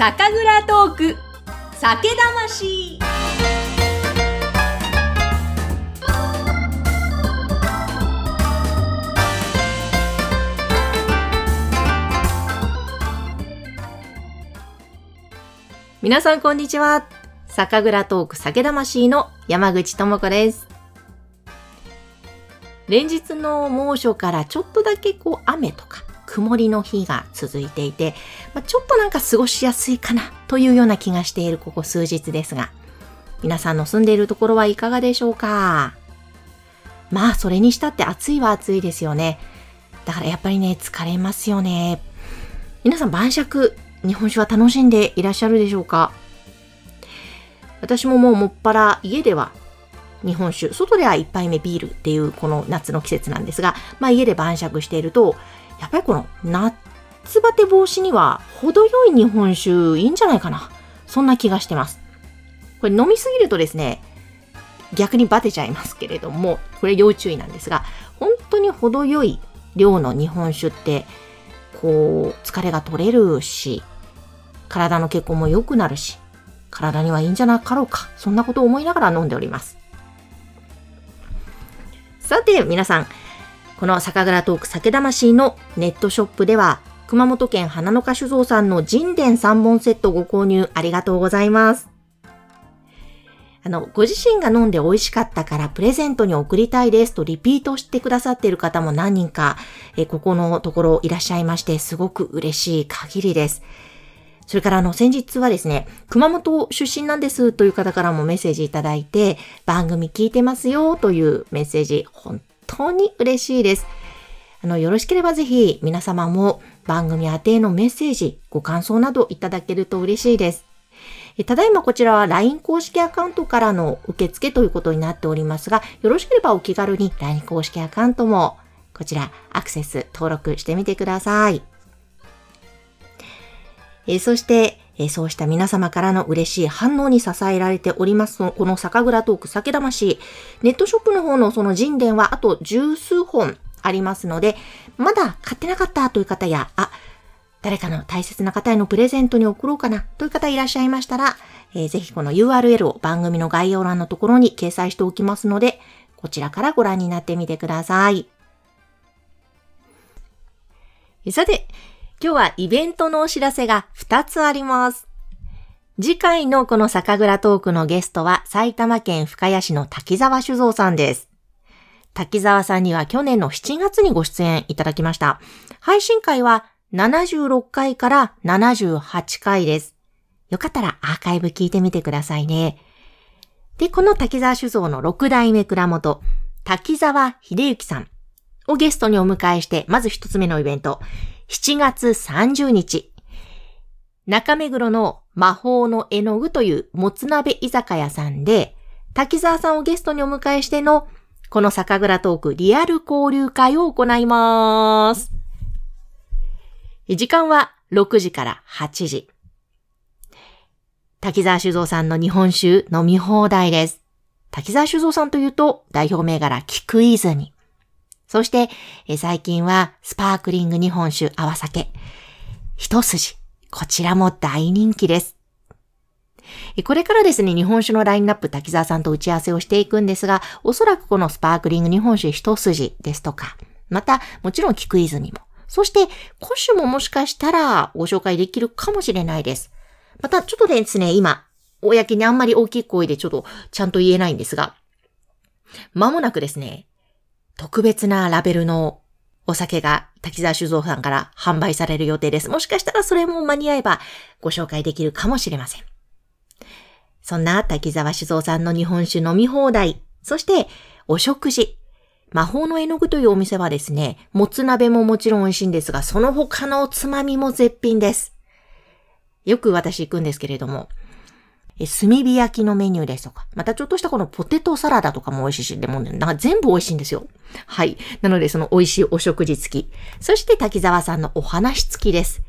酒蔵トーク。酒魂。皆さんこんにちは。酒蔵トーク酒魂の山口智子です。連日の猛暑からちょっとだけこう雨とか曇りの日が続いていて、まあ、ちょっとなんか過ごしやすいかなというような気がしているここ数日ですが、皆さんの住んでいるところはいかがでしょうか？まあ、それにしたって暑いは暑いですよね。だからやっぱりね、疲れますよね。皆さん晩酌、日本酒は楽しんでいらっしゃるでしょうか？私ももうもっぱら家では日本酒、外では1杯目ビールっていうこの夏の季節なんですが、まあ家で晩酌していると、やっぱりこの夏バテ防止には程よい日本酒いいんじゃないかな。そんな気がしてます。これ飲みすぎるとですね、逆にバテちゃいますけれども、これ要注意なんですが、本当に程よい量の日本酒って、こう、疲れが取れるし、体の血行も良くなるし、体にはいいんじゃなかろうか。そんなことを思いながら飲んでおります。さて、皆さん、この酒蔵トーク酒魂のネットショップでは、熊本県花の花酒造さんの神殿3本セットご購入ありがとうございます。あの、ご自身が飲んで美味しかったからプレゼントに送りたいですとリピートしてくださっている方も何人か、えここのところいらっしゃいまして、すごく嬉しい限りです。それからあの先日はですね、熊本出身なんですという方からもメッセージいただいて、番組聞いてますよというメッセージ、本当に嬉しいです。あの、よろしければぜひ皆様も番組宛てのメッセージ、ご感想などいただけると嬉しいです。ただいまこちらは LINE 公式アカウントからの受付ということになっておりますが、よろしければお気軽に LINE 公式アカウントもこちらアクセス登録してみてください。えそして、えそうした皆様からの嬉しい反応に支えられております、この酒蔵トーク酒魂。ネットショップの方のその人伝はあと十数本ありますので、まだ買ってなかったという方や、あ、誰かの大切な方へのプレゼントに送ろうかなという方いらっしゃいましたら、えー、ぜひこの URL を番組の概要欄のところに掲載しておきますので、こちらからご覧になってみてください。さて、今日はイベントのお知らせが2つあります。次回のこの酒蔵トークのゲストは埼玉県深谷市の滝沢酒造さんです。滝沢さんには去年の7月にご出演いただきました。配信会は76回から78回です。よかったらアーカイブ聞いてみてくださいね。で、この滝沢酒造の6代目蔵元、滝沢秀幸さんをゲストにお迎えして、まず一つ目のイベント、7月30日、中目黒の魔法の絵の具というもつ鍋居酒屋さんで、滝沢さんをゲストにお迎えしての、この酒蔵トークリアル交流会を行います。時間は6時から8時。滝沢酒造さんの日本酒飲み放題です。滝沢酒造さんというと代表銘柄菊泉。そして、え最近はスパークリング日本酒泡酒。一筋。こちらも大人気です。これからですね、日本酒のラインナップ滝沢さんと打ち合わせをしていくんですが、おそらくこのスパークリング日本酒一筋ですとか、また、もちろん菊泉も、そして古酒ももしかしたらご紹介できるかもしれないです。また、ちょっとですね、今、公にあんまり大きい声でちょっとちゃんと言えないんですが、まもなくですね、特別なラベルのお酒が滝沢酒造さんから販売される予定です。もしかしたらそれも間に合えばご紹介できるかもしれません。そんな滝沢酒造さんの日本酒飲み放題、そしてお食事。魔法の絵の具というお店はですね、もつ鍋ももちろん美味しいんですが、その他のおつまみも絶品です。よく私行くんですけれども、炭火焼きのメニューですとか、またちょっとしたこのポテトサラダとかも美味しいし、でもね、なんか全部美味しいんですよ。はい。なのでその美味しいお食事付き。そして滝沢さんのお話付きです。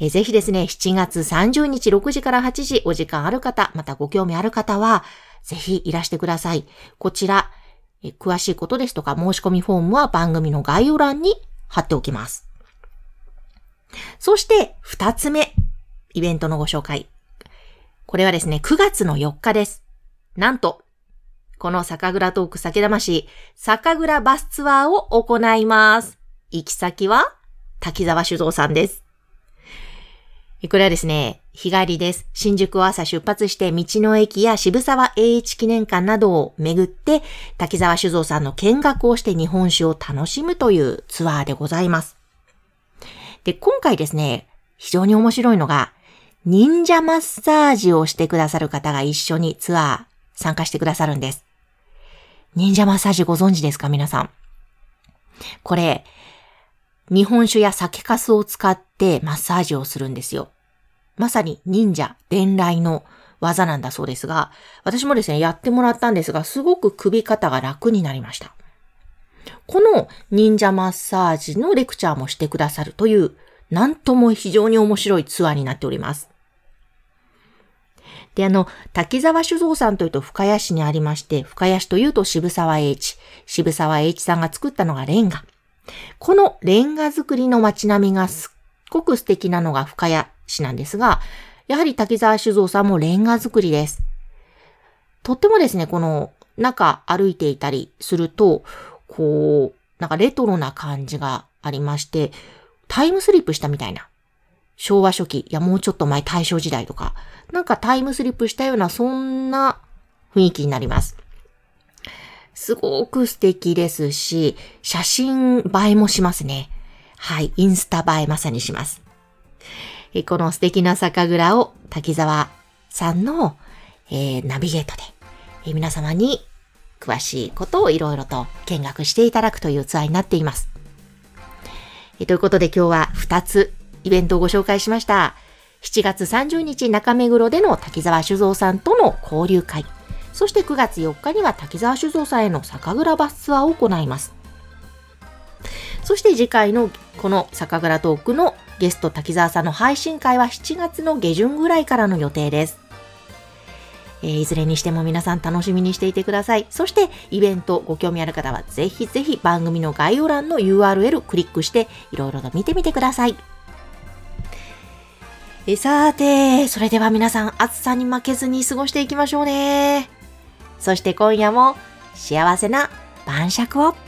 えぜひですね、7月30日6時から8時お時間ある方、またご興味ある方は、ぜひいらしてください。こちら、え詳しいことですとか申し込みフォームは番組の概要欄に貼っておきます。そして、二つ目。イベントのご紹介。これはですね、9月の4日です。なんと、この酒蔵トーク酒魂、酒蔵バスツアーを行います。行き先は、滝沢酒造さんです。これはですね、日帰りです。新宿を朝出発して道の駅や渋沢栄一記念館などを巡って、滝沢酒造さんの見学をして日本酒を楽しむというツアーでございます。で、今回ですね、非常に面白いのが、忍者マッサージをしてくださる方が一緒にツアー参加してくださるんです。忍者マッサージご存知ですか皆さん？これ、日本酒や酒粕を使ってマッサージをするんですよ。まさに忍者伝来の技なんだそうですが、私もですね、やってもらったんですが、すごく首肩が楽になりました。この忍者マッサージのレクチャーもしてくださるという、なんとも非常に面白いツアーになっております。で、あの、滝沢酒造さんというと深谷市にありまして、深谷市というと渋沢栄一。渋沢栄一さんが作ったのがレンガ。このレンガ作りの街並みがすっごく素敵なのが深谷市なんですが、やはり滝沢酒造さんもレンガ作りです。とってもですね、この中歩いていたりすると、こう、なんかレトロな感じがありまして、タイムスリップしたみたいな。昭和初期、いやもうちょっと前大正時代とか、なんかタイムスリップしたようなそんな雰囲気になります。すごく素敵ですし、写真映えもしますね。はい、インスタ映えまさにします。この素敵な酒蔵を滝沢さんの、えーナビゲートで、えー皆様に詳しいことをいろいろと見学していただくというツアーになっています。えーということで今日は2つイベントをご紹介しました。7月30日中目黒での滝沢酒造さんとの交流会。そして9月4日には滝沢酒造さんへの酒蔵バスツアーを行います。そして次回のこの酒蔵トークのゲスト滝沢さんの配信会は7月の下旬ぐらいからの予定です。えーいずれにしても皆さん楽しみにしていてください。そしてイベントご興味ある方はぜひぜひ番組の概要欄の URL クリックしていろいろと見てみてください。さて、それでは皆さん暑さに負けずに過ごしていきましょうね。そして今夜も幸せな晩酌を。